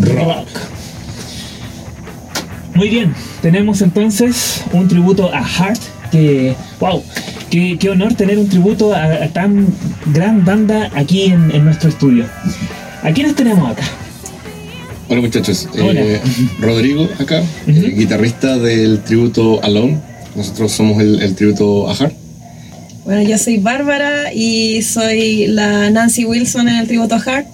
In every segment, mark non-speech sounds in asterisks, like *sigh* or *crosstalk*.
Rock. Muy bien, tenemos entonces un tributo a Heart, que, wow, qué, qué honor tener un tributo a, a tan gran banda aquí en, en nuestro estudio. ¿A quiénes tenemos acá? Hola muchachos, Hola. Eh, Rodrigo acá, eh, guitarrista del tributo Alone. Nosotros somos el, el tributo a Heart. Bueno, yo soy Bárbara y soy la Nancy Wilson en el tributo a Heart.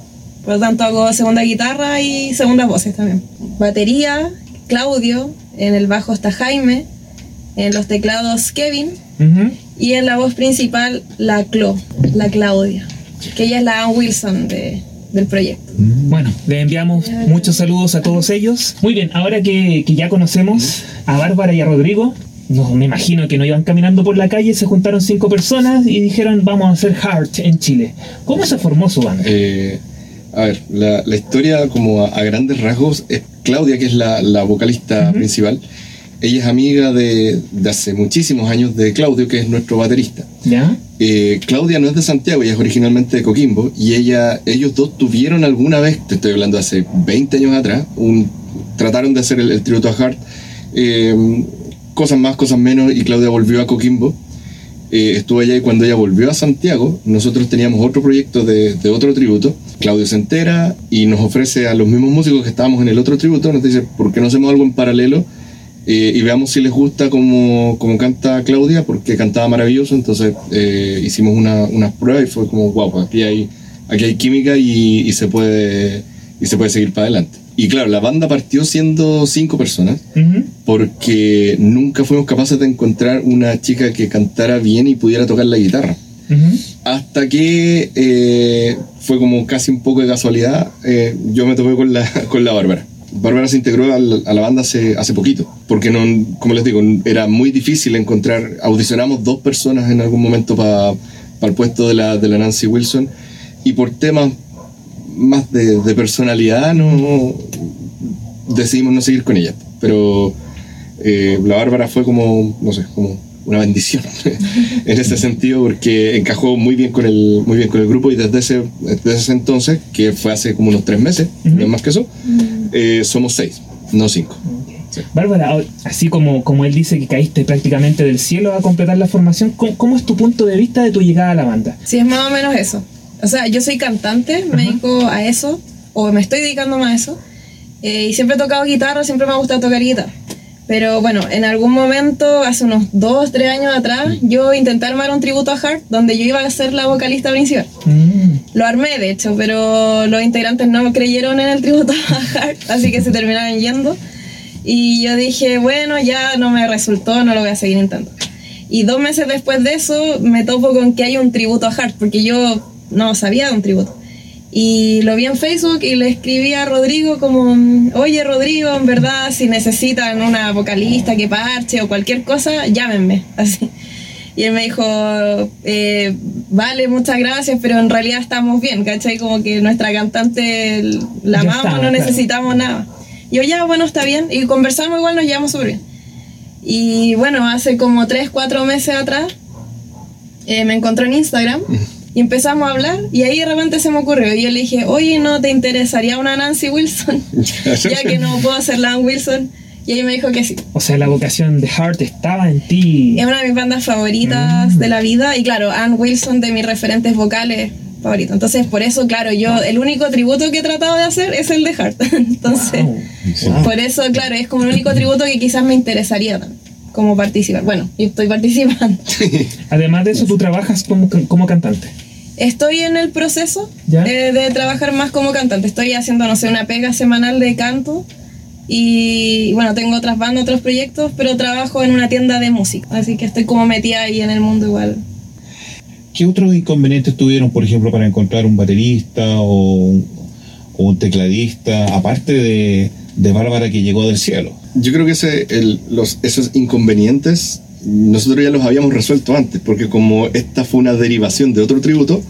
Por lo tanto, hago segunda guitarra y segundas voces también. Batería, Claudio. En el bajo está Jaime. En los teclados, Kevin. Ujú. Y en la voz principal, la Clo, la Claudia. Que ella es la Ann Wilson de- del proyecto. Bueno, les enviamos muchos saludos a todos ellos. Muy bien, ahora que, que ya conocemos a Bárbara y a Rodrigo, no, me imagino que no iban caminando por la calle, se juntaron cinco personas y dijeron vamos a hacer Heart en Chile. ¿Cómo se formó su banda? Eh, a ver, la, la historia como a, a grandes rasgos es Claudia, que es la, la vocalista principal. Ella es amiga de, de hace muchísimos años de Claudio, que es nuestro baterista. ¿Ya? Eh, Claudia no es de Santiago, ella es originalmente de Coquimbo y ella, ellos dos tuvieron alguna vez, te estoy hablando hace 20 años atrás, un, trataron de hacer el, el tributo a Hart, eh, cosas más, cosas menos, y Claudia volvió a Coquimbo. Eh, estuvo allá y cuando ella volvió a Santiago, nosotros teníamos otro proyecto de, otro tributo. Claudio se entera y nos ofrece a los mismos músicos que estábamos en el otro tributo, nos dice, ¿por qué no hacemos algo en paralelo? Eh, y veamos si les gusta como, como canta Claudia, porque cantaba maravilloso. Entonces eh, hicimos una, unas pruebas y fue como, wow, pues aquí hay, aquí hay química y se puede, y se puede seguir para adelante. Y claro, la banda partió siendo cinco personas, porque nunca fuimos capaces de encontrar una chica que cantara bien y pudiera tocar la guitarra. Hasta que eh, fue como casi un poco de casualidad, eh, yo me topé con la, *laughs* con la Bárbara. Bárbara se integró a la banda hace, hace poquito, porque no, como les digo, era muy difícil encontrar, audicionamos dos personas en algún momento para el puesto de la, de la Nancy Wilson, y por temas más de, de personalidad no decidimos no seguir con ella. Pero eh, la Bárbara fue como, no sé, como una bendición *laughs* en ese sentido porque encajó muy bien con el muy bien con el grupo y desde ese desde ese entonces que fue hace como unos tres meses no es más que eso eh, somos seis no cinco Sí. Bárbara, ahora, así como, como él dice que caíste prácticamente del cielo a completar la formación, ¿cómo, cómo es tu punto de vista de tu llegada a la banda? Sí, es más o menos eso. O sea, yo soy cantante, me dedico a eso, o me estoy dedicando más a eso. eh, y siempre he tocado guitarra, siempre me ha gustado tocar guitarra. Pero bueno, en algún momento, hace unos dos, tres años atrás, yo intenté armar un tributo a Heart, donde yo iba a ser la vocalista principal. Mm. Lo armé, de hecho, pero los integrantes no creyeron en el tributo a Heart, así que se terminaron yendo. Y yo dije, bueno, ya no me resultó, no lo voy a seguir intentando. Y dos meses después de eso me topo con que hay un tributo a Hart, porque yo no sabía de un tributo. Y lo vi en Facebook y le escribí a Rodrigo como, oye Rodrigo, en verdad, si necesitan una vocalista que parche o cualquier cosa, llámenme. *laughs* Así. Y él me dijo, eh, vale, muchas gracias, pero en realidad estamos bien, ¿cachai? Como que nuestra cantante la amamos, estaba, no claro. necesitamos nada. Y yo, ya, bueno, está bien. Y conversamos igual, nos llevamos súper bien. Y bueno, hace como 3, 4 meses atrás, eh, me encontró en Instagram y empezamos a hablar y ahí de repente se me ocurrió. Y yo le dije, oye, ¿no te interesaría una Nancy Wilson? *laughs* ya que no puedo ser la Ann Wilson. Y ahí me dijo que sí. O sea, la vocación de Heart estaba en ti. Es una de mis bandas favoritas Mm. de la vida y claro, Ann Wilson de mis referentes vocales favoritos. Entonces, por eso, claro, yo el único tributo que he tratado de hacer es el de Heart. *laughs* Entonces, Wow. Wow. por eso, claro, es como el único tributo que quizás me interesaría también, como participar. Bueno, yo estoy participando. *laughs* Además de eso, tú trabajas como, como cantante. Estoy en el proceso ¿Ya? eh, de trabajar más como cantante. Estoy haciendo, no sé, una pega semanal de canto. Y bueno, tengo otras bandas, otros proyectos, pero trabajo en una tienda de música. Así que estoy como metida ahí en el mundo igual. ¿Qué otros inconvenientes tuvieron, por ejemplo, para encontrar un baterista o, un- o un tecladista, aparte de, de Bárbara que llegó del cielo? Yo creo que ese, el- los, esos inconvenientes nosotros ya los habíamos resuelto antes, porque como esta fue una derivación de otro tributo,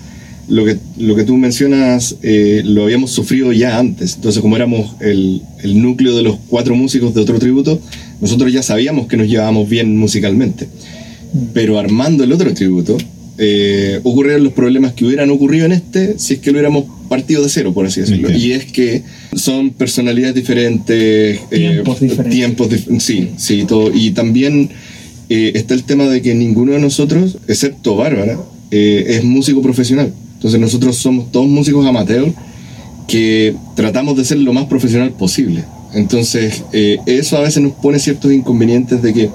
lo que, lo que tú mencionas eh, lo habíamos sufrido ya antes. Entonces, como éramos el, el núcleo de los cuatro músicos de otro tributo, nosotros ya sabíamos que nos llevábamos bien musicalmente. Pero armando el otro tributo, eh, ocurrieron los problemas que hubieran ocurrido en este si es que lo hubiéramos partido de cero, por así decirlo. Y es que son personalidades diferentes, eh, Tiempos diferentes. tiempos dif- sí, sí, todo. Y también eh, está el tema de que ninguno de nosotros, excepto Bárbara, eh, es músico profesional. Entonces nosotros somos todos músicos amateurs que tratamos de ser lo más profesional posible. Entonces, eh, eso a veces nos pone ciertos inconvenientes de que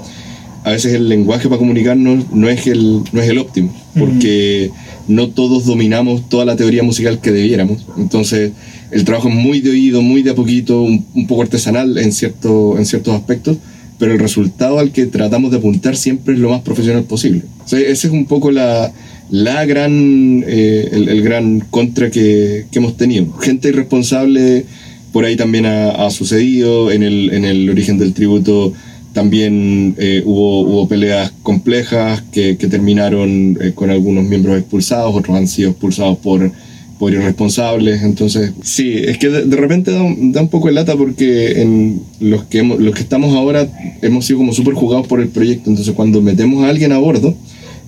a veces el lenguaje para comunicarnos no es el, no es el óptimo, porque no todos dominamos toda la teoría musical que debiéramos. Entonces, el trabajo es muy de oído, muy de a poquito, un, un poco artesanal en, cierto, en ciertos aspectos, pero el resultado al que tratamos de apuntar siempre es lo más profesional posible. O sea, ese es un poco la, la gran, eh, el, el gran contra que, que hemos tenido. Gente irresponsable por ahí también ha, ha sucedido. En el, en el origen del tributo también eh, hubo, hubo peleas complejas que, que terminaron eh, con algunos miembros expulsados, otros han sido expulsados por, por irresponsables. Entonces, sí, es que de, de repente da un, da un poco de lata porque en los que, hemos- los que estamos ahora hemos sido como súper jugados por el proyecto. Entonces, cuando metemos a alguien a bordo,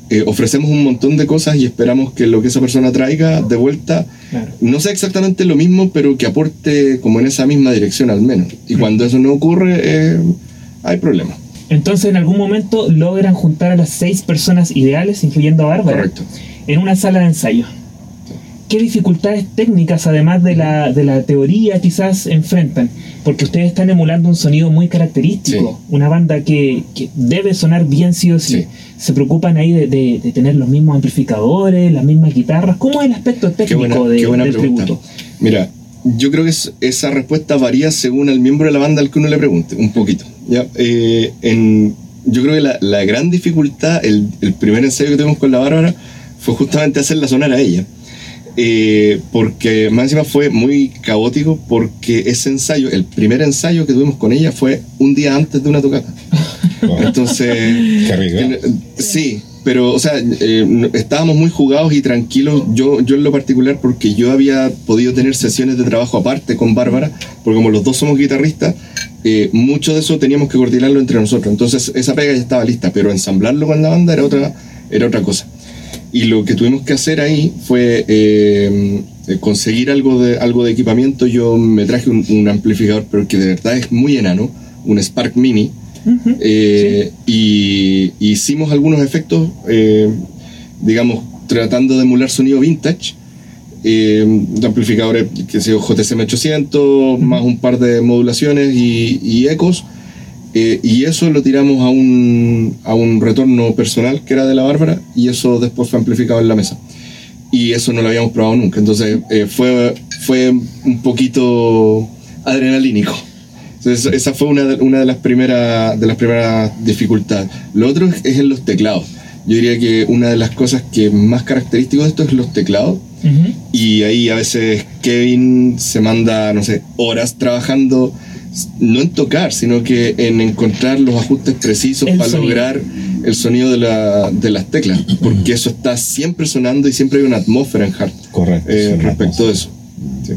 eh, ofrecemos un montón de cosas y esperamos que lo que esa persona traiga de vuelta Claro. no sea exactamente lo mismo, pero que aporte como en esa misma dirección al menos. Y cuando eso no ocurre, eh, hay problemas. Entonces, en algún momento logran juntar a las seis personas ideales, incluyendo a Bárbara, Correcto. en una sala de ensayo. ¿Qué dificultades técnicas, además de la, de la teoría, quizás enfrentan? Porque ustedes están emulando un sonido muy característico, una banda que, que debe sonar bien sí o sí. Sí. Se preocupan ahí de, de- de tener los mismos amplificadores, las mismas guitarras. ¿Cómo es el aspecto técnico buena, de- qué buena del pregunta. tributo? Mira, yo creo que es- esa respuesta varía según el miembro de la banda al que uno le pregunte, un poquito. ¿ya? Eh, en, yo creo que la, la gran dificultad, el, el primer ensayo que tuvimos con la Bárbara, fue justamente hacerla sonar a ella. Eh, porque más encima fue muy caótico porque ese ensayo, el primer ensayo que tuvimos con ella fue un día antes de una tocata. *laughs* Wow. Entonces, *laughs* Qué eh, sí, pero, o sea, eh, estábamos muy jugados y tranquilos. Yo, yo en lo particular, porque yo había podido tener sesiones de trabajo aparte con Bárbara, porque como los dos somos guitarristas, eh, mucho de eso teníamos que coordinarlo entre nosotros. Entonces, esa pega ya estaba lista, pero ensamblarlo con la banda era otra, era otra cosa. Y lo que tuvimos que hacer ahí fue eh, eh, conseguir algo de, algo de equipamiento. Yo me traje un, un amplificador, pero que de verdad es muy enano, un Spark Mini. Eh, y y hicimos algunos efectos, eh, digamos, tratando de emular sonido vintage. De amplificadores, que sé yo, JCM 800, más un par de modulaciones y, y ecos. Eh, y eso lo tiramos a un, a un retorno personal que era de la Bárbara y eso después fue amplificado en la mesa. Y eso no lo habíamos probado nunca. Entonces eh, fue, fue un poquito adrenalínico. Entonces, esa fue una de, una de las primeras de las primeras dificultades. Lo otro es, es en los teclados. Yo diría que una de las cosas que más característico de esto es los teclados. Ujú. Y ahí a veces Kevin se manda, no sé, horas trabajando, no en tocar, sino que en encontrar los ajustes precisos El para sonido. lograr el sonido de, la- de las teclas. Porque eso está siempre sonando y siempre hay una atmósfera en Hard Correcto. eh, respecto de eso. Sí.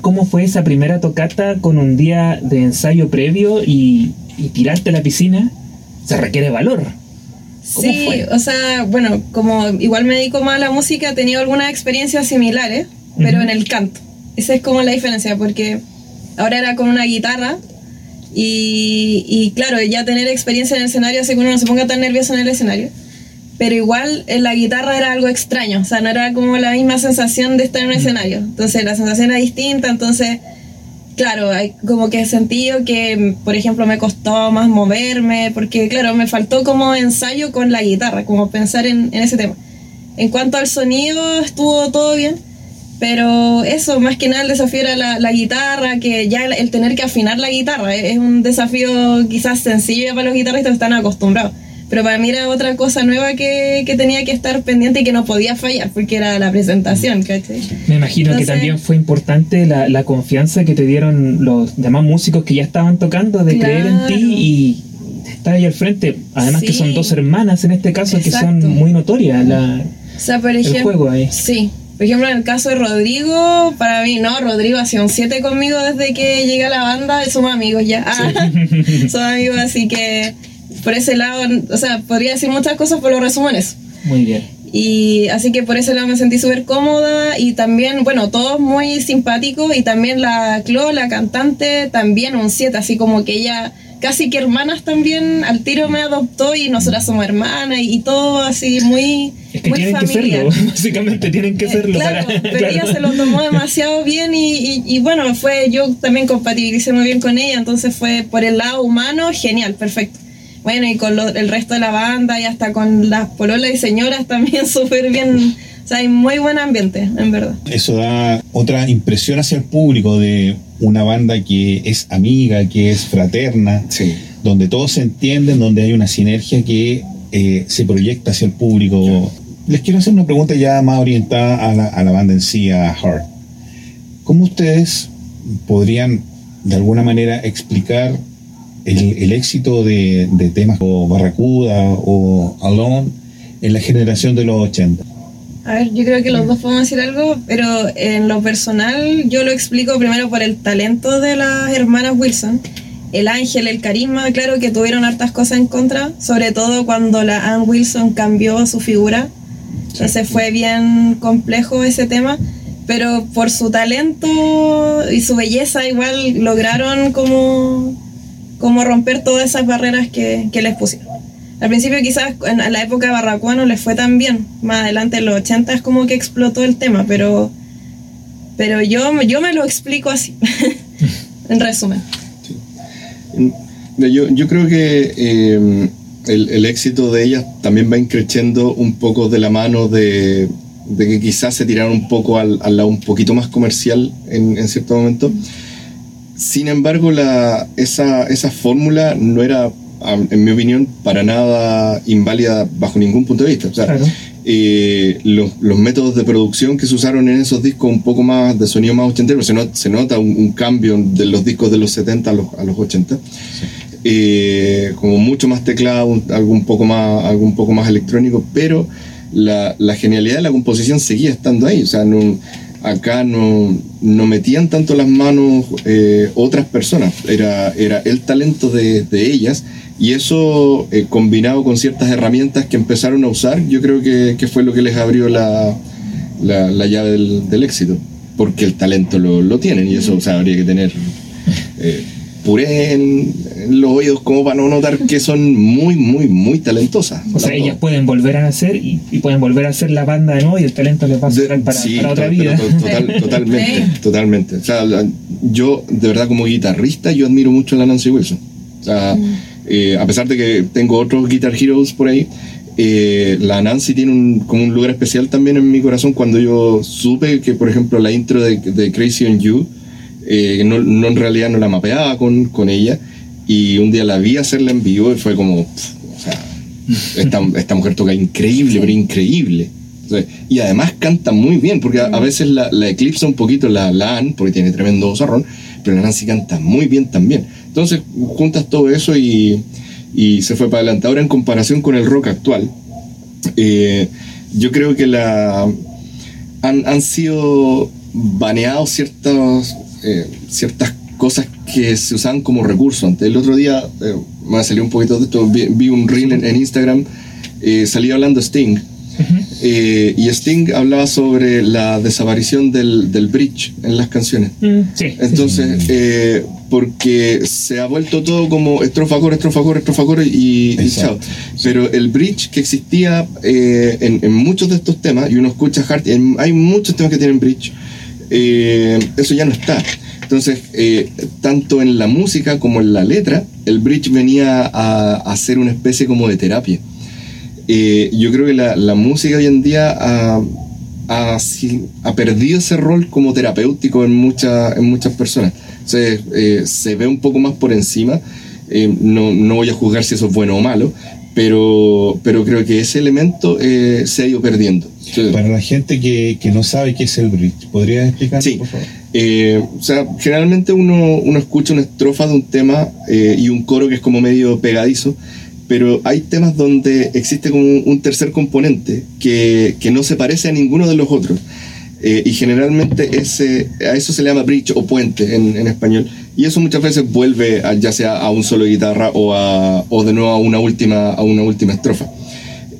¿Cómo fue esa primera tocata con un día de ensayo previo y, y tirarte a la piscina? Se requiere valor. ¿Cómo Sí, fue? o sea, bueno, como igual me dedico más a la música, he tenido algunas experiencias similares, pero en el canto. Esa es como la diferencia, porque ahora era con una guitarra y, y claro, ya tener experiencia en el escenario hace que uno no se ponga tan nervioso en el escenario. Pero igual en la guitarra era algo extraño, o sea, no era como la misma sensación de estar en un escenario. Entonces la sensación era distinta, entonces claro, hay como que he sentido que, por ejemplo, me costó más moverme, porque, claro, me faltó como ensayo con la guitarra, como pensar en, en ese tema. En cuanto al sonido, estuvo todo bien, pero eso, más que nada, el desafío era la, la guitarra, que ya el, el tener que afinar la guitarra es es un desafío quizás sencillo para los guitarristas que están acostumbrados. Pero para mí era otra cosa nueva que, que tenía que estar pendiente y que no podía fallar, porque era la presentación, ¿cachai? Me imagino que Entonces- también fue importante la, la confianza que te dieron los demás músicos que ya estaban tocando de creer en ti Claro. y estar ahí al frente. Además que Sí. son dos hermanas en este caso que Exacto. son muy notorias. La, O sea, por ejemplo, juego ahí. Sí. Por ejemplo, en el caso de Rodrigo, para mí, no, Rodrigo ha sido un 7 conmigo desde que llegué a la banda, somos amigos ya. Ah, *laughs* somos amigos, así que por ese lado, o sea, podría decir muchas cosas, pero lo resumo en eso. muy bien. Y así que por ese lado me sentí súper cómoda y también, bueno, todos muy simpáticos y también la Clo, la cantante, también un 7, así como que ella casi que hermanas también al tiro me adoptó y nosotras somos hermanas y, todo así muy, es que muy tienen familiar. que serlo, *laughs* básicamente tienen que Eh, serlo. claro, para- *laughs* pero claro. ella se lo tomó demasiado bien y, y- y bueno, fue yo también compatibilicé muy bien con ella, entonces fue por el lado humano genial, perfecto. Bueno, y con lo- el resto de la banda y hasta con las pololas y señoras también *laughs* súper bien, o sea, hay muy buen ambiente, en verdad. Eso da otra impresión hacia el público de una banda que es amiga, que es fraterna, Sí. donde todos se entienden, donde hay una sinergia que eh, se proyecta hacia el público. Les quiero hacer una pregunta ya más orientada a la, a la banda en sí, a Heart. ¿Cómo ustedes podrían de alguna manera explicar el, el éxito de, de temas como Barracuda o Alone en la generación de los 80? A ver, yo creo que los dos podemos decir algo, pero en lo personal yo lo explico primero por el talento de las hermanas Wilson, el ángel, el carisma, claro que tuvieron hartas cosas en contra, sobre todo cuando la Ann Wilson cambió su figura, entonces fue bien complejo ese tema, pero por su talento y su belleza igual lograron como, como romper todas esas barreras que, que les pusieron. Al principio quizás en la época de Barracuda no les fue tan bien. Más adelante en los 80 es como que explotó el tema, pero, pero yo, yo me lo explico así, *laughs* en resumen. Mm, Yo, yo creo que eh, el, el éxito de ellas también va increciendo un poco de la mano de, de que quizás se tiraron un poco al, al lado un poquito más comercial en, en cierto momento. Sin embargo, la, esa, esa fórmula no era, en mi opinión, para nada inválida bajo ningún punto de vista. O sea, Claro. eh, los, los métodos de producción que se usaron en esos discos un poco más de sonido más ochentero, se, not- se nota un, un cambio de los discos de los 70 a los, a los 80. Eh, como mucho más teclado, algo un poco más, algo un poco más electrónico, pero la, la genialidad de la composición seguía estando ahí. O sea, no, acá no, no metían tanto las manos eh, otras personas, era, era el talento de, de ellas. Y eso eh, combinado con ciertas herramientas que empezaron a usar, yo creo que, que fue lo que les abrió la, la, la llave del, éxito. Porque el talento lo, lo tienen y eso habría que tener eh, puré en, en los oídos como para no notar que son muy, muy, muy talentosas. O sea, Las ellas pueden volver a nacer y, y pueden volver a hacer la banda de nuevo y el talento les va a sobrar para, sí, para otra vida. total- *laughs* totalmente, totalmente. O sea, la- yo, de verdad, como guitarrista, yo admiro mucho a la Nancy Wilson. O sea, eh, a pesar de que tengo otros Guitar Heroes por ahí, eh, la Nancy tiene un, como un lugar especial también en mi corazón cuando yo supe que, por ejemplo, la intro de, de Crazy on You, eh, no, no en realidad no la mapeaba con, con ella, y un día la vi hacerla en vivo y fue como, pff, o sea, *laughs* esta, esta mujer toca increíble, pero increíble. Y además canta muy bien, porque a, a veces la, la eclipsa un poquito la, la Ann, porque tiene tremendo zarrón, pero la Nancy canta muy bien también. Entonces juntas todo eso y, y se fue para adelante. Ahora en comparación con el rock actual, eh, yo creo que la han, han sido baneados ciertas, eh, ciertas cosas que se usaban como recurso. Antes, el otro día, eh, me salió un poquito de esto, vi, vi un reel en, en Instagram, eh, salía hablando Sting, eh, y Sting hablaba sobre la desaparición del, del bridge en las canciones. Mm, sí, sí, Entonces, eh, porque se ha vuelto todo como estrofa, coro, estrofa, coro, estrofa, coro y, y chao. Pero el bridge que existía eh, en, en muchos de estos temas, y uno escucha Hart, hay muchos temas que tienen bridge, eh, eso ya no está. Entonces, eh, tanto en la música como en la letra, el bridge venía a, a ser una especie como de terapia. Eh, yo creo que la, la música hoy en día ha, ha, perdido ese rol como terapéutico en, muchas en muchas personas. Se, ve un poco más por encima. No, no voy a juzgar si eso es bueno o malo, pero, pero creo que ese elemento eh, se ha ido perdiendo. Entonces, Para la gente que, que no sabe qué es el bridge, ¿podría explicar? Sí. por favor? Eh, o sea, generalmente uno, uno escucha una estrofa de un tema eh, y un coro que es como medio pegadizo, pero hay temas donde existe como un, un tercer componente que, que no se parece a ninguno de los otros. Eh, y generalmente ese, a eso se le llama bridge o puente en, en español. Y eso muchas veces vuelve a- ya sea a un solo de guitarra o, a, o de nuevo a una última, a una última estrofa.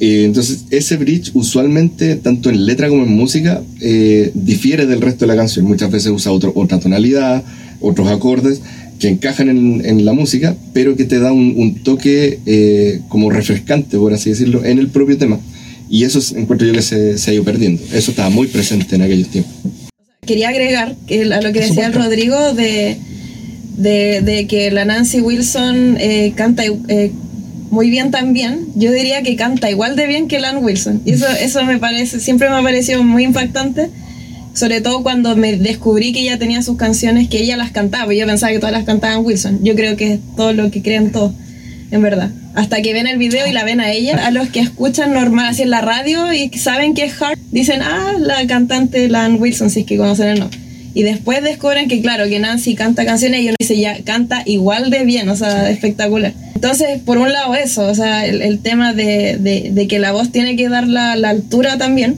Eh, entonces, ese bridge usualmente, tanto en letra como en música, eh, difiere del resto de la canción. Muchas veces usa otro, otra tonalidad, otros acordes que encajan en, en la música, pero que te da un, un toque eh, como refrescante, por así decirlo, en el propio tema. Y eso es- encuentro yo que se, se ha ido perdiendo. Eso estaba muy presente en aquellos tiempos. Quería agregar a lo que decía el Rodrigo de, de, de que la Nancy Wilson eh, canta eh, muy bien también. Yo diría que canta igual de bien que Lan Wilson. Y eso, eso me parece, siempre me ha parecido muy impactante. Sobre todo cuando me descubrí que ella tenía sus canciones que ella las cantaba. Yo pensaba que todas las cantaban Wilson. Yo creo que es todo lo que creen todos, en verdad. Hasta que ven el video y la ven a ella, a los que escuchan normal así en la radio y saben que es Hart, dicen, ah, la cantante Lan Wilson, si es que conocen el nombre. Y después descubren que, claro, que Nancy canta canciones y uno dice, ya, canta igual de bien, o sea, espectacular. Entonces, por un lado eso, o sea, el, tema de, de- de que la voz tiene que dar la, la altura también.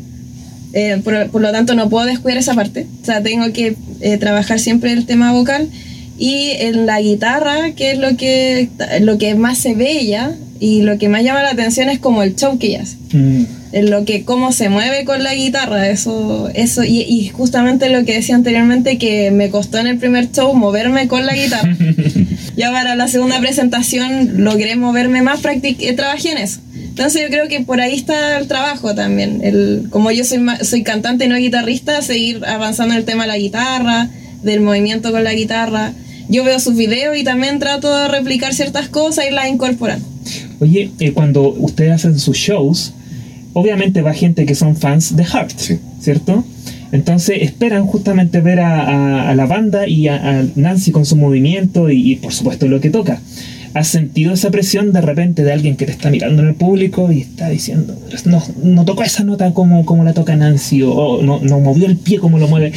Eh, por, por lo tanto, no puedo descuidar esa parte. O sea, tengo que eh, trabajar siempre el tema vocal. Y en la guitarra, que es lo que, lo que más se ve ella y lo que más llama la atención es como el show que ella hace Mm. en lo que cómo se mueve con la guitarra, eso, eso y, y justamente lo que decía anteriormente que me costó en el primer show moverme con la guitarra. *laughs* ya para la segunda presentación logré moverme más, practic- trabajé en eso. Entonces yo creo que por ahí está el trabajo también. El, como yo soy, soy cantante y no guitarrista, seguir avanzando en el tema de la guitarra, del movimiento con la guitarra. Yo veo sus videos y también trato de replicar ciertas cosas y las incorporando. Oye, eh, cuando ustedes hacen sus shows, obviamente va gente que son fans de Heart, Sí. ¿cierto? Entonces esperan justamente ver a, a- a la banda y a, a Nancy con su movimiento y, y, por supuesto lo que toca. ¿Has sentido esa presión de repente de alguien que te está mirando en el público y está diciendo, no, no tocó esa nota como, como la toca Nancy o, o no, no movió el pie como lo mueve?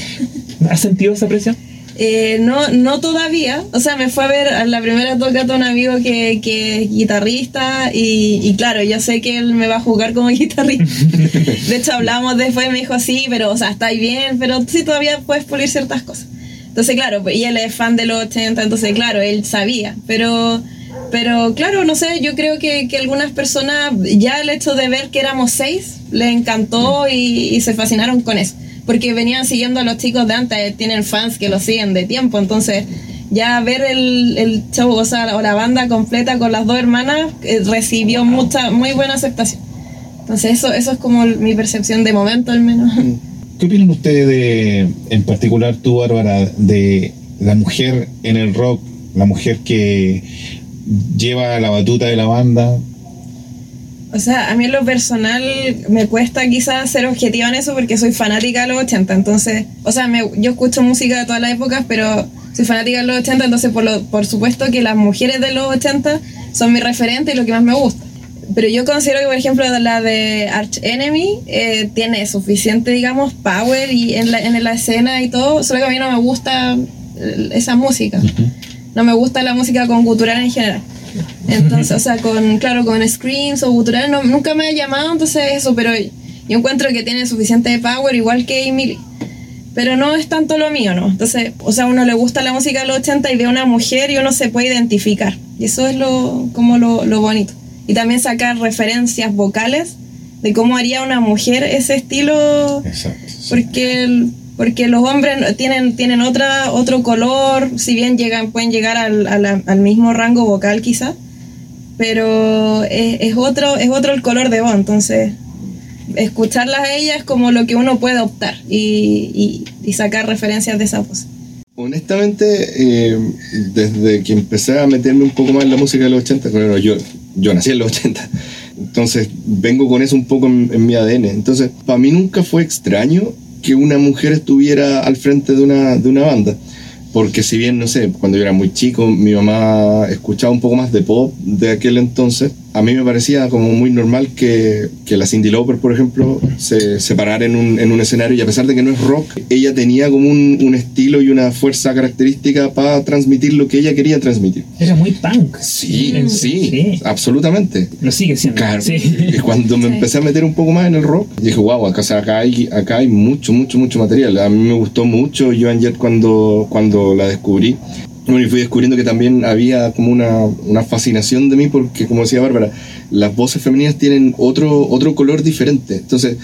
¿Has sentido esa presión? Eh, no, no todavía. O sea, me fue a ver a la primera tocata un amigo que, que es guitarrista y, claro, yo sé que él me va a jugar como *laughs* guitarrista. De hecho, hablamos después y me dijo, sí, pero, o sea, está bien, pero sí todavía puedes pulir ciertas cosas. Entonces, claro, pues, y él es fan de los 80, entonces, claro, él sabía. Pero, pero claro, no sé, yo creo que, que algunas personas, ya el hecho de ver que éramos seis, les encantó y, y se fascinaron con eso. Porque venían siguiendo a los chicos de antes, tienen fans que los siguen de tiempo, entonces ya ver el, el show, o sea, o la banda completa con las dos hermanas, eh, recibió mucha, muy buena aceptación. Entonces eso, eso es como mi percepción de momento al menos. ¿Qué opinan ustedes de, en particular tú, Bárbara, de la mujer en el rock, la mujer que lleva la batuta de la banda? O sea, a mí en lo personal me cuesta quizás ser objetiva en eso porque soy fanática de los 80, entonces, o sea, me- yo escucho música de todas las épocas, pero soy fanática de los 80, entonces por, lo, por supuesto que las mujeres de los 80 son mi referente y lo que más me gusta. Pero yo considero que, por ejemplo, la de Arch Enemy eh, tiene suficiente, digamos, power y en la, en la escena y todo, solo que a mí no me gusta eh, esa música. No me gusta la música con gutural en general. Entonces, o sea, con, claro, con screams o gutural no, nunca me ha llamado, entonces eso, pero yo encuentro que tiene suficiente power, igual que Emily. Pero no es tanto lo mío, ¿no? Entonces, o sea, a uno le gusta la música de los 80 y ve a una mujer y uno se puede identificar. Y eso es lo, como lo, lo bonito. Y también sacar referencias vocales de cómo haría una mujer ese estilo Exacto. porque el- porque los hombres tienen tienen otra otro color si bien llegan pueden llegar al, a la- al mismo rango vocal quizá pero es, es otro es otro el color de voz entonces escucharlas a ellas es como lo que uno puede optar y, y- y sacar referencias de esa voz Honestamente, eh, desde que empecé a meterme un poco más en la música de los 80, claro, yo, yo nací en los 80, entonces vengo con eso un poco en, en mi ADN. Entonces, para mí nunca fue extraño que una mujer estuviera al frente de una, de una banda. Porque si bien, no sé, cuando yo era muy chico, mi mamá escuchaba un poco más de pop de aquel entonces, a mí me parecía como muy normal que, que la Cindy Lauper, por ejemplo, se, se parara en un, en un escenario y a pesar de que no es rock, ella tenía como un, un estilo y una fuerza característica para transmitir lo que ella quería transmitir. Era muy punk. Sí, Mm, sí, sí. absolutamente. Lo sigue siendo. Claro. Sí. Y cuando me Sí. empecé a meter un poco más en el rock, dije, wow, acá, o sea, acá, hay, acá hay mucho, mucho, mucho material. A mí me gustó mucho Joan Jett cuando, cuando la descubrí. Bueno, y fui descubriendo que también había como una, una fascinación de mí porque, como decía Bárbara, las voces femeninas tienen otro, otro color diferente. Entonces,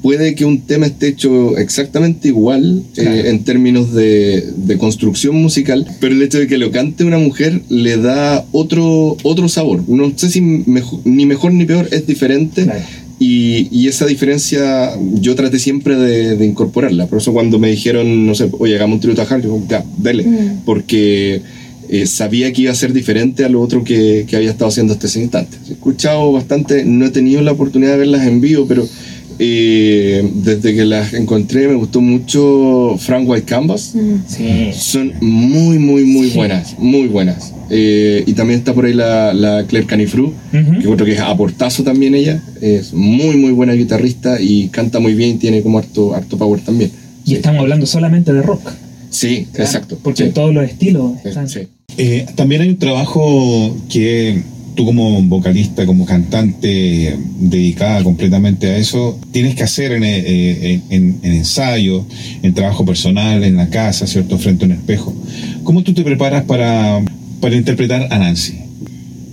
puede que un tema esté hecho exactamente igual eh, en términos de, de construcción musical, pero el hecho de que lo cante una mujer le da otro, otro sabor. No sé si mejo- ni mejor ni peor, es diferente. Claro. Y, y esa diferencia yo traté siempre de, de incorporarla. Por eso cuando me dijeron, no sé, oye, hagamos un tributo a Harley, digo, ya, dale. Mm. Porque eh, sabía que iba a ser diferente a lo otro que, que había estado haciendo hasta ese instante. He escuchado bastante, no he tenido la oportunidad de verlas en vivo, pero eh, desde que las encontré me gustó mucho Frank White Canvas. Mm. Sí. Son muy, muy, muy Sí. buenas, muy buenas. Eh, y también está por ahí la, la Claire Canifru, Ujú. que creo que es aportazo también ella. Es muy, muy buena guitarrista y canta muy bien, tiene como harto, harto power también. Y Sí. estamos hablando solamente de rock. Sí, exacto. Porque sí. todos los estilos están. Sí. Eh, también hay un trabajo que tú como vocalista, como cantante dedicada completamente a eso, tienes que hacer en, eh, en, en- en ensayo, en trabajo personal, en la casa, ¿cierto? Frente a un espejo. ¿Cómo tú te preparas para, para interpretar a Nancy?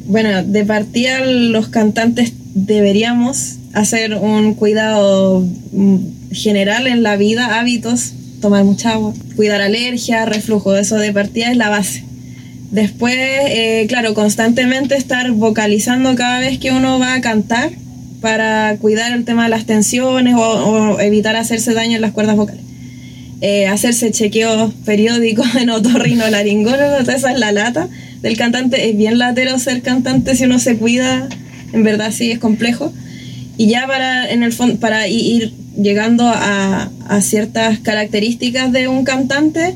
Bueno, de partida los cantantes deberíamos hacer un cuidado mm, general en la vida, hábitos, tomar mucha agua, cuidar alergia, reflujo, eso de partida es la base. Después, eh, claro, constantemente estar vocalizando cada vez que uno va a cantar para cuidar el tema de las tensiones o, evitar hacerse daño en las cuerdas vocales. Eh, hacerse chequeos periódicos *laughs* en otorrinolaringólogo, esa es la lata del cantante. Es bien latero ser cantante si uno se cuida, en verdad sí es complejo. Y ya para, en el fon- para ir llegando a, a ciertas características de un cantante,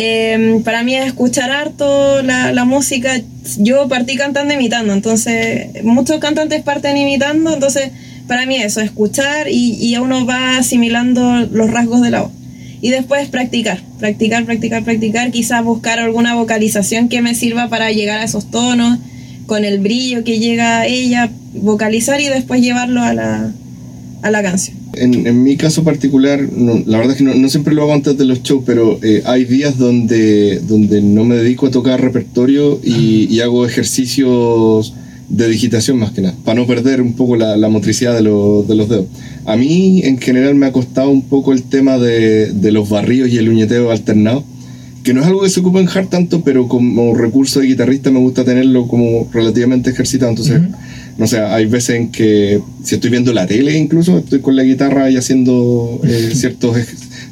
eh, para mí es escuchar harto la, música. Yo partí cantando imitando, entonces muchos cantantes parten imitando, entonces para mí eso, escuchar y, y uno va asimilando los rasgos de la voz. Y después practicar, practicar, practicar, practicar, quizás buscar alguna vocalización que me sirva para llegar a esos tonos, con el brillo que llega ella, vocalizar y después llevarlo a la, a la canción. En, en mi caso particular, no, la verdad es que no, no siempre lo hago antes de los shows, pero eh, hay días donde, donde no me dedico a tocar repertorio y, y hago ejercicios de digitación más que nada, para no perder un poco la, la motricidad de, lo- de los dedos. A mí en general me ha costado un poco el tema de, de los barridos y el uñeteo alternado, que no es algo que se ocupa en hard tanto, pero como recurso de guitarrista me gusta tenerlo como relativamente ejercitado, entonces... Ujú. No sé, hay veces en que si estoy viendo la tele incluso, estoy con la guitarra y haciendo eh, *laughs* ciertos,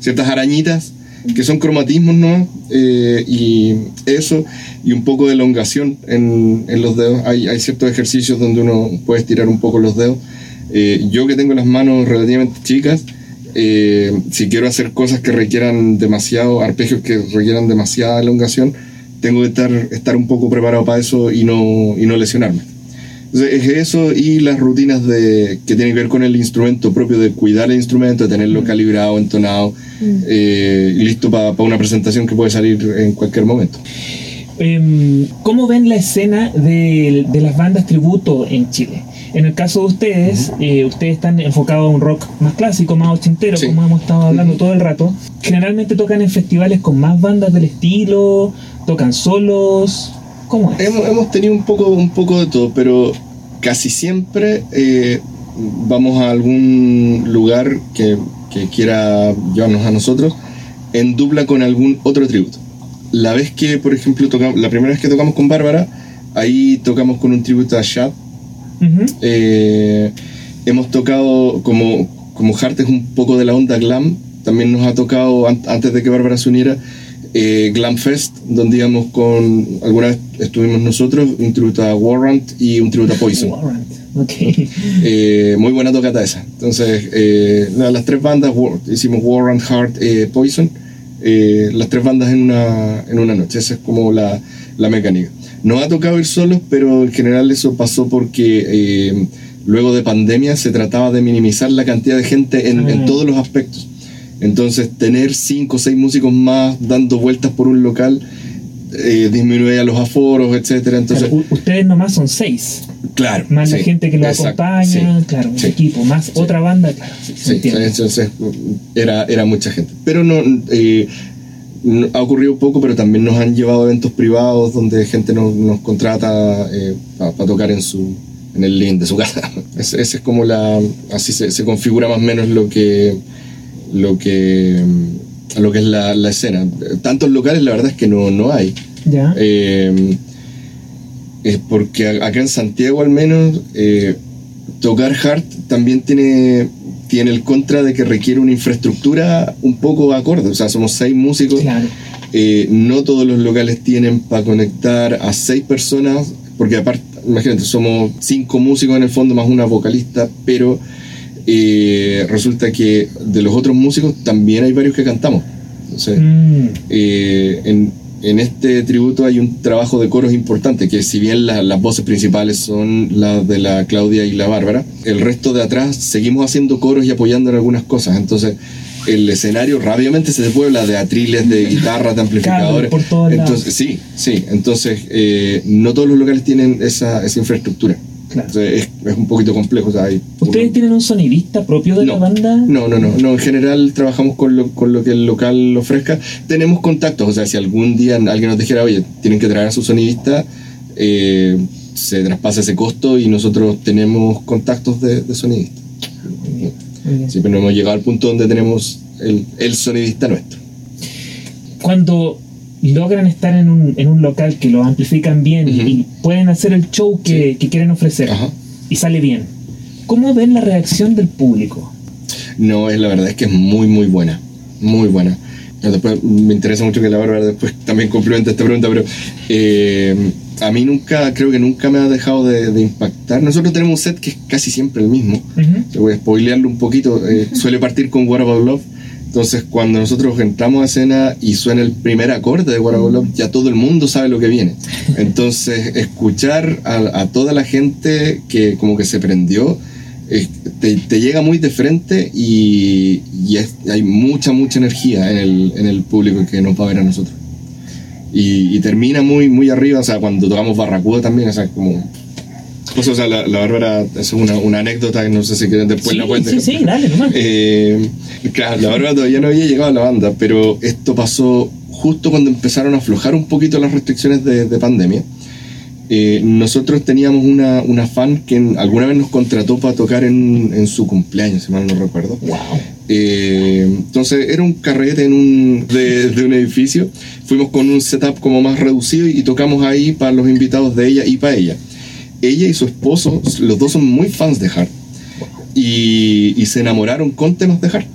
ciertas arañitas que son cromatismos, ¿no? Eh, y eso, y un poco de elongación en, en los dedos. Hay, hay ciertos ejercicios donde uno puede estirar un poco los dedos. Eh, yo que tengo las manos relativamente chicas, si quiero hacer cosas que requieran demasiado, arpegios que requieran demasiada elongación, tengo que estar, estar un poco preparado para eso y no, y no lesionarme. Entonces, es eso y las rutinas de, que tienen que ver con el instrumento propio, de cuidar el instrumento, de tenerlo calibrado, entonado, eh, y listo para una presentación que puede salir en cualquier momento. Em, ¿Cómo ven la escena de, de las bandas tributo en Chile? En el caso de ustedes, eh, ustedes están enfocados a un rock más clásico, más ochentero, Sí. como hemos estado hablando Ujú. todo el rato. Generalmente tocan en festivales con más bandas del estilo, tocan solos. ¿Cómo es? Hemos, hemos tenido un poco, un poco de todo, pero casi siempre eh, vamos a algún lugar que, que quiera llevarnos a nosotros en dupla con algún otro tributo. La vez que, por ejemplo, tocamos, la primera vez que tocamos con Bárbara, ahí tocamos con un tributo a Shad. Eh, hemos tocado como, como Hart es un poco de la onda glam. También nos ha tocado an- antes de que Bárbara se uniera eh, Glam Fest, donde íbamos con alguna vez estuvimos nosotros, un tributo a Warrant y un tributo a Poison. *laughs* Warrant. Ok. Eh, muy buena tocata esa. Entonces, eh, la- las tres bandas, War- hicimos Warrant, Heart, eh, Poison, eh, las tres bandas en una, en una noche. Esa es como la, la mecánica. Nos ha tocado ir solos, pero en general eso pasó porque eh, luego de pandemia se trataba de minimizar la cantidad de gente en, en Ah. todos los aspectos. Entonces, tener cinco o seis músicos más dando vueltas por un local eh, disminuía los aforos, etcétera. Entonces, Claro, ustedes nomás son seis. claro. Más la gente que lo exacto, acompaña, sí, claro, sí. equipo, más otra banda, claro. Sí, entonces era, era mucha gente. Pero no, eh, ha ocurrido poco, pero también nos han llevado a eventos privados donde gente nos, nos contrata para tocar en su en el link de su *laughs* casa. Ese, ese es como la así se, se configura más o menos lo que lo que mm, lo que es la, la escena. Tantos locales la verdad es que no, no hay. Ya. Eh, es porque acá en Santiago al menos eh, tocar hard también tiene, tiene el contra de que requiere una infraestructura un poco acorde. O sea, somos seis músicos. Claro. Eh, no todos los locales tienen para conectar a seis personas, porque aparte, imagínate, somos cinco músicos en el fondo más una vocalista, pero eh, resulta que de los otros músicos también hay varios que cantamos. Entonces, Mm, eh, en, en este tributo hay un trabajo de coros importante, que si bien la- las voces principales son las de la Claudia y la Bárbara, el resto de atrás seguimos haciendo coros y apoyando en algunas cosas. Entonces, el escenario rápidamente se despuebla de atriles, de *laughs* guitarras, de amplificadores. por. Entonces, sí, sí. Entonces, eh, no todos los locales tienen esa, esa infraestructura. Claro. Entonces, es, es un poquito complejo. o sea, hay ¿Ustedes tienen un sonidista propio de la no, banda? No, no, no, no. En general trabajamos con lo, con lo que el local ofrezca. Tenemos contactos, o sea, si algún día alguien nos dijera, oye, tienen que traer a su sonidista, eh, se traspasa ese costo y nosotros tenemos contactos de, de sonidista. Muy bien. Siempre no hemos llegado al punto donde tenemos el, el sonidista nuestro. Cuando logran estar en un, en un local que lo amplifican bien y pueden hacer el show que, que quieren ofrecer Ajá. y sale bien, ¿cómo ven la reacción del público? No, es la verdad es que es muy, muy buena. Muy buena. Después me interesa mucho que la Bárbara después *laughs* también complemente esta pregunta, pero eh, a mí nunca, creo que nunca me ha dejado de, de impactar. Nosotros tenemos un set que es casi siempre el mismo. Te voy a spoilearlo un poquito. eh, suele partir con What About Love. Entonces, cuando nosotros entramos a escena y suena el primer acorde de About Love, ya todo el mundo sabe lo que viene. Entonces, escuchar a, a toda la gente que como que se prendió, eh, te, te llega muy de frente y, y es- hay mucha, mucha energía en el, en el público que nos va a ver a nosotros. Y, y termina muy, muy arriba, o sea, cuando tocamos Barracuda también, o sea, como... O sea, la, la Bárbara, es una, una anécdota que no sé si quieren después sí, la cuente. sí, sí, dale nomás. Eh, claro, la Bárbara todavía no había llegado a la banda, pero esto pasó justo cuando empezaron a aflojar un poquito las restricciones de, de pandemia. Eh, nosotros teníamos una, una fan que alguna vez nos contrató para tocar en, en su cumpleaños, si mal no recuerdo. wow. Eh, entonces era un carrete en un, de, de un edificio. Fuimos con un setup como más reducido y tocamos ahí para los invitados de ella y para ella. Ella y su esposo, los dos son muy fans de Hart. Y, se enamoraron con temas de Hart.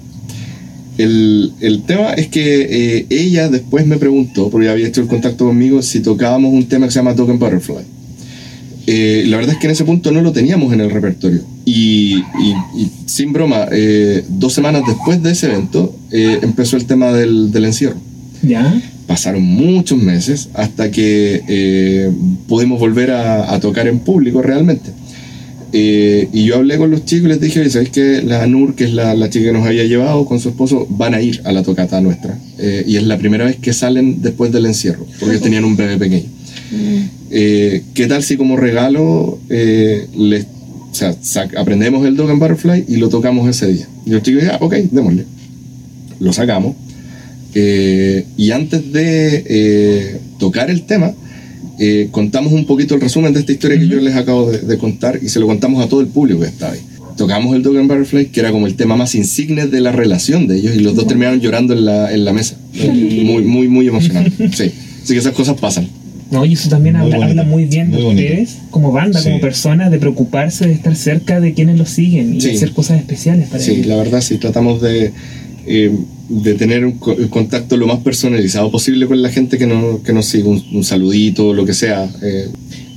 El, el tema es que eh, ella después me preguntó, porque había hecho el contacto conmigo, si tocábamos un tema que se llama Token Butterfly. Eh, la verdad es que en ese punto no lo teníamos en el repertorio. Y, sin broma, eh, dos semanas después de ese evento empezó el tema del, del encierro. ¿Ya? Pasaron muchos meses hasta que eh, pudimos volver a, a tocar en público realmente. Eh, y yo hablé con los chicos y les dije, ¿sabéis que la Nur, que es la, la chica que nos había llevado con su esposo, van a ir a la tocata nuestra? Eh, y es la primera vez que salen después del encierro, porque tenían un bebé pequeño. Eh, ¿Qué tal si como regalo eh, les, o sea, sac- aprendemos el Dog and Butterfly y lo tocamos ese día? Y los chicos dijeron, ah, ok, démosle. Lo sacamos. Eh, y antes de eh, tocar el tema, eh, contamos un poquito el resumen de esta historia que yo les acabo de, de contar y se lo contamos a todo el público que estaba ahí. Tocamos el Dog and Butterfly, que era como el tema más insigne de la relación de ellos, y los dos terminaron llorando en la, en la mesa. Muy, muy, muy emocionado. *laughs* Sí. Así que esas cosas pasan. No, y eso también Muy habla, bonito, habla muy bien muy de bonito. ustedes como banda, Sí. como personas, de preocuparse de estar cerca de quienes los siguen y Sí. hacer cosas especiales para Sí, ellos. la verdad sí, tratamos de, eh, de tener un co- el contacto lo más personalizado posible con la gente que, no, que nos sigue, un, un saludito, lo que sea. eh,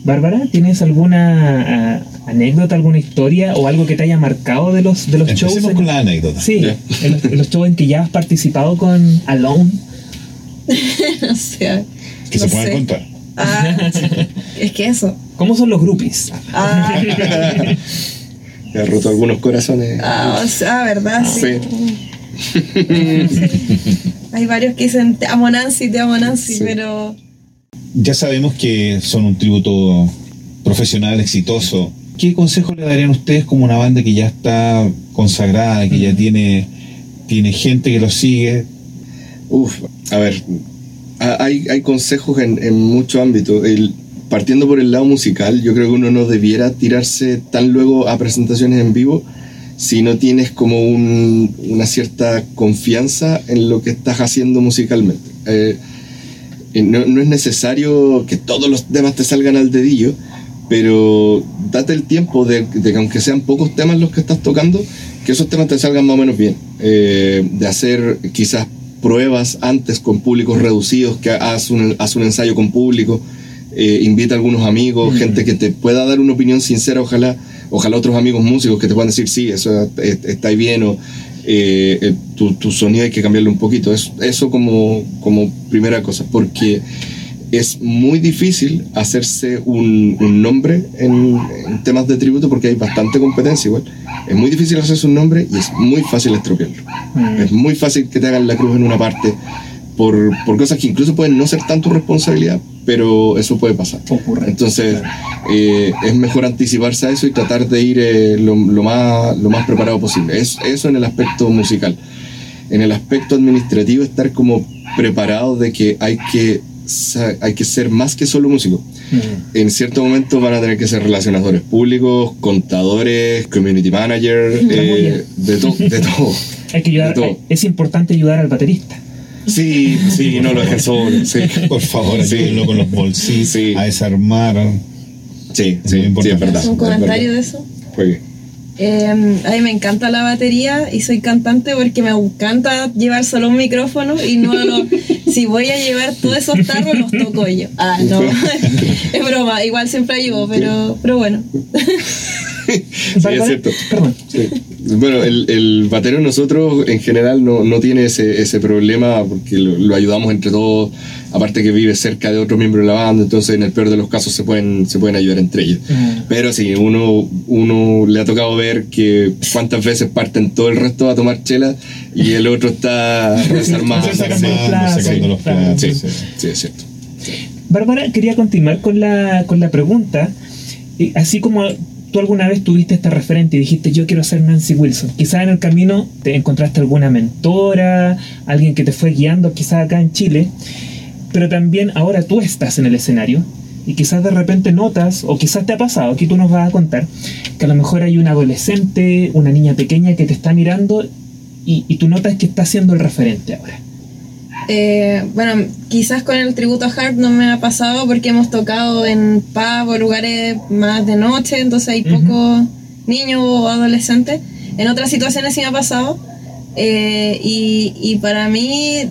Bárbara, ¿tienes alguna ah, anécdota, alguna historia o algo que te haya marcado de los, de los shows? Empecemos en- con la anécdota. Sí, Ya. en los, en los shows en que ya has participado con Alone. o sea, Que se no puedan sé. contar. Ah, *laughs* es que eso. ¿Cómo son los groupies? Ah, *laughs* ha roto algunos corazones. ah, o sea, ¿verdad? Sí. Sí. *laughs* Hay varios que dicen te amo Nancy, te amo Nancy, Sí. pero Ya sabemos que son un tributo profesional exitoso. ¿Qué consejo le darían ustedes como una banda que ya está consagrada, que ya tiene, tiene gente que los sigue? Uf, a ver, hay, hay consejos en, en muchos ámbitos. El, partiendo por el lado musical, yo creo que uno no debiera tirarse tan luego a presentaciones en vivo si no tienes como un, una cierta confianza en lo que estás haciendo musicalmente. Eh, no, no, es necesario que todos los temas te salgan al dedillo, pero date el tiempo de, de, que aunque sean pocos temas los que estás tocando, que esos temas te salgan más o menos bien. Eh, de hacer quizás pruebas antes con públicos reducidos, que haz un, haz un ensayo con público, eh, invita a algunos amigos, mm. gente que te pueda dar una opinión sincera, ojalá, ojalá otros amigos músicos que te puedan decir, sí, eso está bien, o eh, tu, tu, sonido hay que cambiarlo un poquito. Eso, eso como, como primera cosa, porque es muy difícil hacerse un, un nombre en, en, temas de tributo porque hay bastante competencia igual. Es muy difícil hacerse un nombre y es muy fácil estropearlo. Mm. Es muy fácil que te hagan la cruz en una parte por, por, cosas que incluso pueden no ser tanto responsabilidad, pero eso puede pasar. Ocurre. Entonces, eh, es mejor anticiparse a eso y tratar de ir eh, lo, lo, más, lo más preparado posible. Es, eso en el aspecto musical. En el aspecto administrativo, estar como preparado de que hay que, hay que ser más que solo músico. Mm. En cierto momento van a tener que ser relacionadores públicos, contadores, community manager, eh, de, to de todo. *laughs* Hay que ayudar, es importante ayudar al baterista. Sí, sí, no lo dejen solo. Sí. Por favor, ayúdenlo con los bolsillos sí. a desarmar. Sí, sí, sí, es verdad. ¿Un comentario de eso? Pues. Eh, a mí me encanta la batería y soy cantante porque me encanta llevar solo un micrófono y no lo, *laughs* si voy a llevar todos esos tarros los toco yo. Ah, *laughs* no, *laughs* es broma, igual siempre ayudo, pero, pero bueno. sí, es cierto. Sí. Bueno, el, el, batero nosotros en general no, no tiene ese, ese, problema porque lo, lo, ayudamos entre todos, aparte que vive cerca de otro miembro de la banda, entonces en el peor de los casos se pueden, se pueden ayudar entre ellos. Uh Pero sí, uno, uno le ha tocado ver que cuántas veces parten todo el resto a tomar chela y el otro está *laughs* desarmado. Sí, sí, es cierto. Bárbara, quería continuar con la, con la pregunta. Así como tú alguna vez tuviste este referente y dijiste yo quiero ser Nancy Wilson. Quizás en el camino te encontraste alguna mentora, alguien que te fue guiando, quizás acá en Chile, pero también ahora tú estás en el escenario y quizás de repente notas, o quizás te ha pasado, aquí tú nos vas a contar, que a lo mejor hay un adolescente, una niña pequeña que te está mirando y, y tú notas que está siendo el referente ahora. Eh, bueno, quizás con el tributo a Hart no me ha pasado porque hemos tocado en pub o lugares más de noche, entonces hay uh -huh. pocos niños o adolescentes. En otras situaciones sí me ha pasado. Eh, y, y, para mí,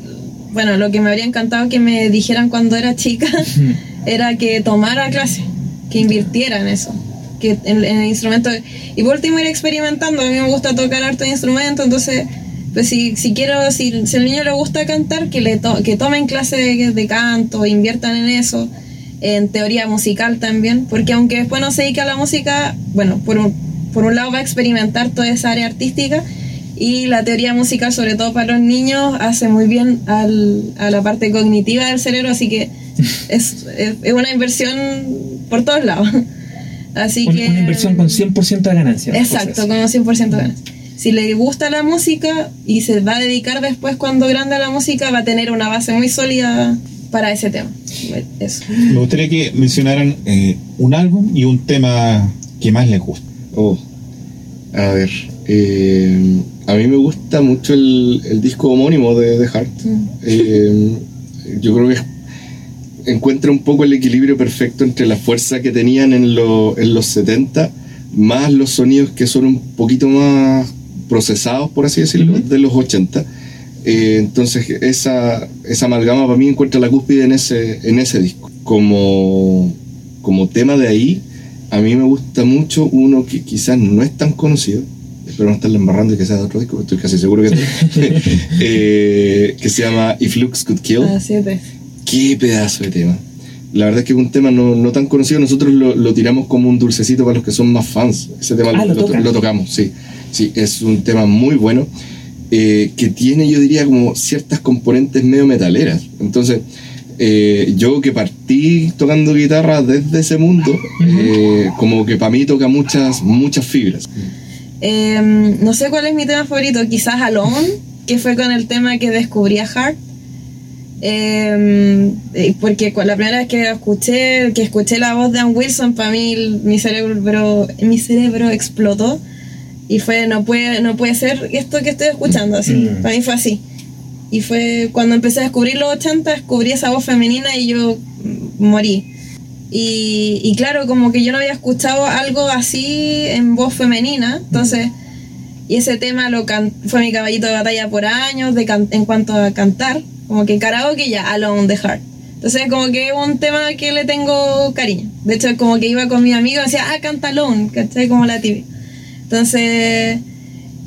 bueno, lo que me habría encantado que me dijeran cuando era chica uh *laughs* -huh. era que tomara clase, que invirtiera en eso. Que en, en el instrumento. Y por último ir experimentando. A mí me gusta tocar harto instrumento, entonces pues si, si quiero, si, si al niño le gusta cantar, que, le to, que tomen clases de, de, canto, inviertan en eso, en teoría musical también, porque aunque después no se dedique a la música, bueno, por un, por un lado va a experimentar toda esa área artística y la teoría musical, sobre todo para los niños, hace muy bien al, a la parte cognitiva del cerebro, así que *laughs* es, es, es una inversión por todos lados. *laughs* Así una, que, una inversión con 100% de ganancia. Exacto, con 100% de ganancia si le gusta la música y se va a dedicar después cuando grande a la música, va a tener una base muy sólida para ese tema. Eso. Me gustaría que mencionaran eh, un álbum y un tema que más les gusta. Oh, a ver, eh, a mí me gusta mucho el, el disco homónimo de, de Heart. Mm. Eh, yo creo que encuentra un poco el equilibrio perfecto entre la fuerza que tenían en, lo, en los 70 más los sonidos que son un poquito más procesados, por así decirlo, uh -huh. de los 80. Eh, entonces, esa, esa amalgama para mí encuentra la cúspide en ese, en ese disco. Como, como tema de ahí, a mí me gusta mucho uno que quizás no es tan conocido, espero no estarle embarrando y que sea de otro disco, estoy casi seguro que *laughs* eh, que se llama If Looks Could Kill. Ah, sí, Qué pedazo de tema. La verdad es que es un tema no, no tan conocido, nosotros lo, lo, tiramos como un dulcecito para los que son más fans. Ese tema ah, lo, lo, lo, tocamos, sí. Sí, es un tema muy bueno eh, que tiene, yo diría, como ciertas componentes medio metaleras. Entonces, eh, yo que partí tocando guitarra desde ese mundo, *laughs* eh, como que para mí toca muchas, muchas fibras. Em, no sé cuál es mi tema favorito, quizás Alone, que fue con el tema que descubrí a Hart. Eh, eh, porque la primera vez que escuché, que escuché la voz de Ann Wilson, para mí mi cerebro, mi cerebro explotó. Y fue, no puede, no puede ser esto que estoy escuchando, así. Mm. Para mí fue así. Y fue cuando empecé a descubrir los 80, descubrí esa voz femenina y yo morí. Y, y claro, como que yo no había escuchado algo así en voz femenina, entonces, y ese tema lo can- fue mi caballito de batalla por años de can- en cuanto a cantar, como que karaoke ya, Alone the Heart. Entonces, como que es un tema que le tengo cariño. De hecho, como que iba con mi amigo y decía, ah, canta Alone, ¿cachai? Como la tibia. Entonces,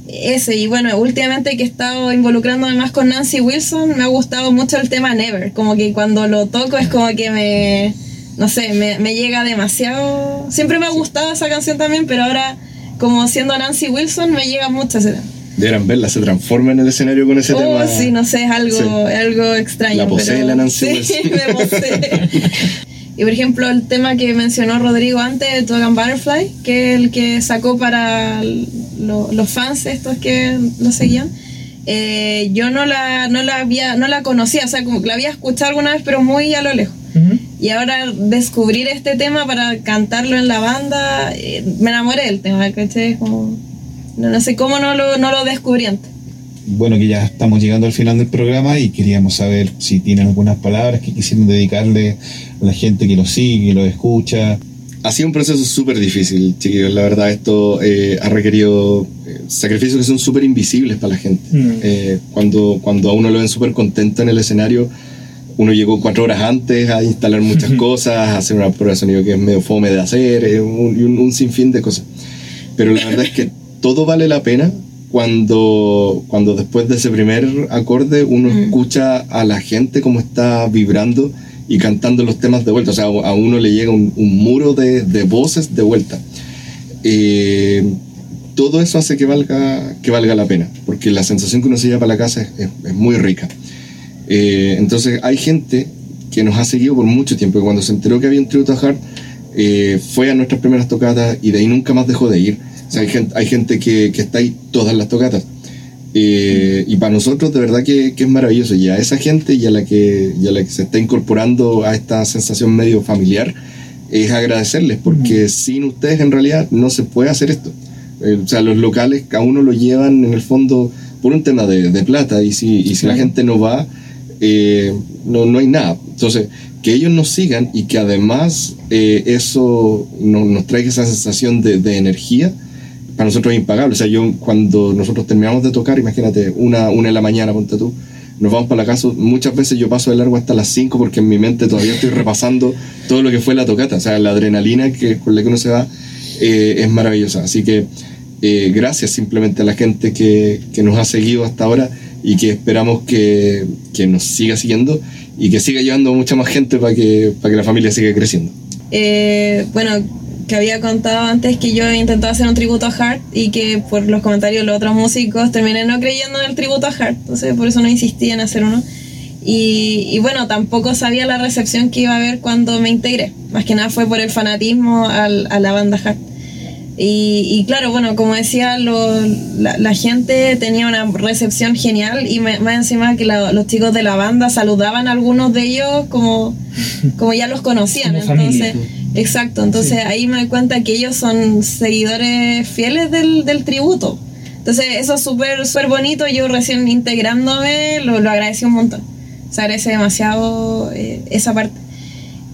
ese, y bueno, últimamente que he estado involucrándome más con Nancy Wilson, me ha gustado mucho el tema Never. Como que cuando lo toco es como que me, no sé, me, me llega demasiado. Siempre me ha gustado esa canción también, pero ahora, como siendo Nancy Wilson, me llega mucho ese tema. Deberán verla, se transforma en el escenario con ese Oh, tema. sí, no sé, es algo, Sí. algo extraño. La posee pero- la Nancy Sí, *laughs* Wilson. me posee. *laughs* Y por ejemplo, el tema que mencionó Rodrigo antes, Dog and Butterfly, que es el que sacó para lo- los fans estos que lo seguían. eh, yo no la, no la había, no la conocía, o sea, como que la había escuchado alguna vez, pero muy a lo lejos. Y ahora descubrir este tema para cantarlo en la banda, eh, me enamoré del tema, ¿cachai? Como, no, no sé cómo no lo, no lo descubrí antes. Bueno, que ya estamos llegando al final del programa y queríamos saber si tienen algunas palabras que quisieran dedicarle a la gente que lo sigue, que lo escucha. Ha sido un proceso súper difícil, chiquillos. La verdad, esto eh, ha requerido eh, sacrificios que son súper invisibles para la gente. Mm. Eh, cuando, cuando a uno lo ven súper contento en el escenario, uno llegó cuatro horas antes a instalar muchas cosas, a hacer una prueba de sonido que es medio fome de hacer, eh, un, un, un sinfín de cosas. Pero la verdad es que todo vale la pena cuando, cuando después de ese primer acorde uno Mm. escucha a la gente como está vibrando y cantando los temas de vuelta. O sea, a uno le llega un, un muro de, de voces de vuelta. Eh, todo eso hace que valga, que valga la pena, porque la sensación que uno se lleva para la casa es, es- es muy rica. Eh, entonces hay gente que nos ha seguido por mucho tiempo, que cuando se enteró que había un tributo a Hart, eh, fue a nuestras primeras tocatas y de ahí nunca más dejó de ir. O sea, hay gente, hay gente que, que está ahí todas las tocatas. Eh, y para nosotros de verdad que, que es maravilloso. Y a esa gente y a, la que, y a la que se está incorporando a esta sensación medio familiar, es agradecerles, porque sin ustedes en realidad no se puede hacer esto. Eh, o sea, los locales a uno lo llevan en el fondo por un tema de, de plata y si, y si la gente no va, eh, no, no hay nada. Entonces, que ellos nos sigan y que además eh, eso no- nos traiga esa sensación de, de energía, para nosotros es impagable. O sea, yo cuando nosotros terminamos de tocar, imagínate, una, una de la mañana, ponte tú, nos vamos para la casa, muchas veces yo paso de largo hasta las 5 porque en mi mente todavía estoy repasando *laughs* todo lo que fue la tocata. O sea, la adrenalina que, con la que uno se va eh, es maravillosa. Así que eh, gracias simplemente a la gente que, que nos ha seguido hasta ahora y que esperamos que, que nos siga siguiendo y que siga llevando mucha más gente para que, para que la familia siga creciendo. Eh, bueno, que había contado antes que yo intentaba hacer un tributo a Hart y que por los comentarios de los otros músicos terminé no creyendo en el tributo a Hart, entonces por eso no insistí en hacer uno. Y, y bueno, tampoco sabía la recepción que iba a haber cuando me integré, más que nada fue por el fanatismo al- a la banda Hart. Y, y claro, bueno, como decía, lo- la, la gente tenía una recepción genial y me- más encima que la- los chicos de la banda saludaban a algunos de ellos como, como ya los conocían. Como familia. Exacto, entonces ahí me doy cuenta que ellos son seguidores fieles del, del tributo. Entonces eso es súper súper bonito, yo recién integrándome lo, lo agradecí un montón. Se agradece demasiado eh, esa parte.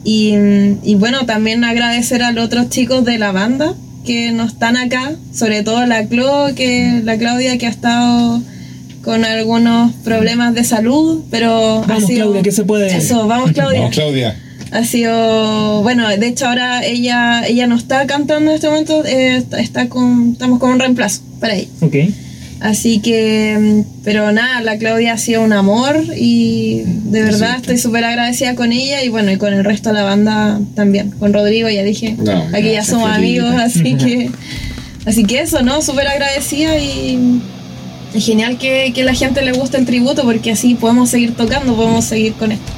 Y, y bueno, también agradecer a los otros chicos de la banda que no están acá, sobre todo la Clo, que la Claudia que ha estado con algunos problemas de salud, pero ha Vamos, sido Claudia, que se puede. Eso, vamos Claudia. Vamos, Claudia. Ha sido, bueno, de hecho ahora ella ella no está cantando en este momento, eh, está- está con, estamos con un reemplazo para ella. Ok. Así que, pero nada, la Claudia ha sido un amor y de verdad estoy súper agradecida con ella y bueno, y con el resto de la banda también. Con Rodrigo ya dije, No, aquí ya somos amigos, así *laughs* que, así que eso, ¿no? Súper agradecida y es genial que, que la gente le guste el tributo porque así podemos seguir tocando, podemos seguir con esto.